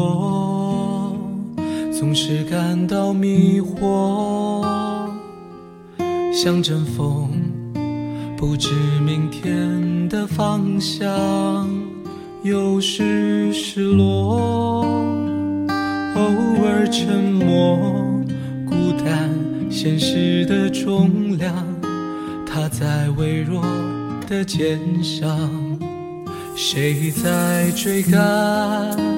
我总是感到迷惑，像阵风，不知明天的方向，有时失落，偶尔沉默，孤单，现实的重量，它在微弱的肩上，谁在追赶？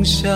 梦想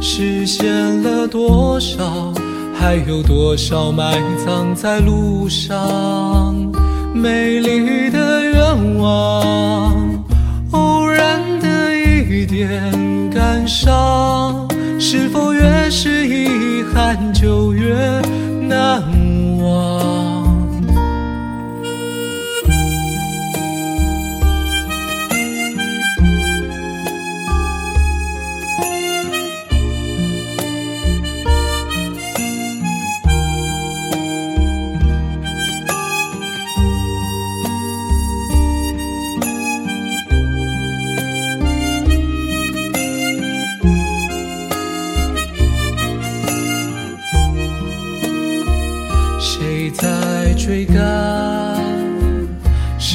实现了多少？还有多少埋葬在路上？美丽的愿望，偶然的一点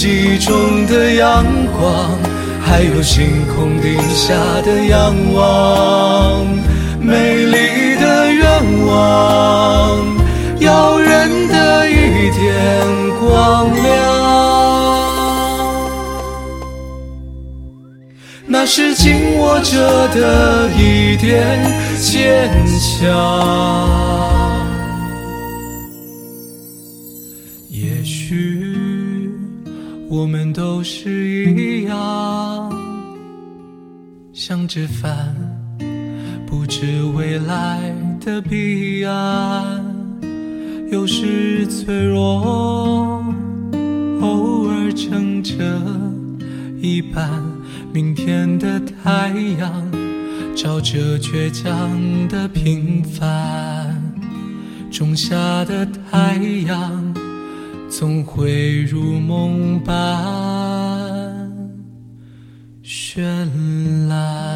记忆中的阳光，还有星空底下的仰望，美丽的愿望，遥远的一点光亮，那是紧握着的一点坚强。也许我们都是一样，想着帆，不知未来的彼岸。有时脆弱，偶尔撑着一半。明天的太阳，照着倔强的平凡。种下的太阳。总会如梦般绚烂。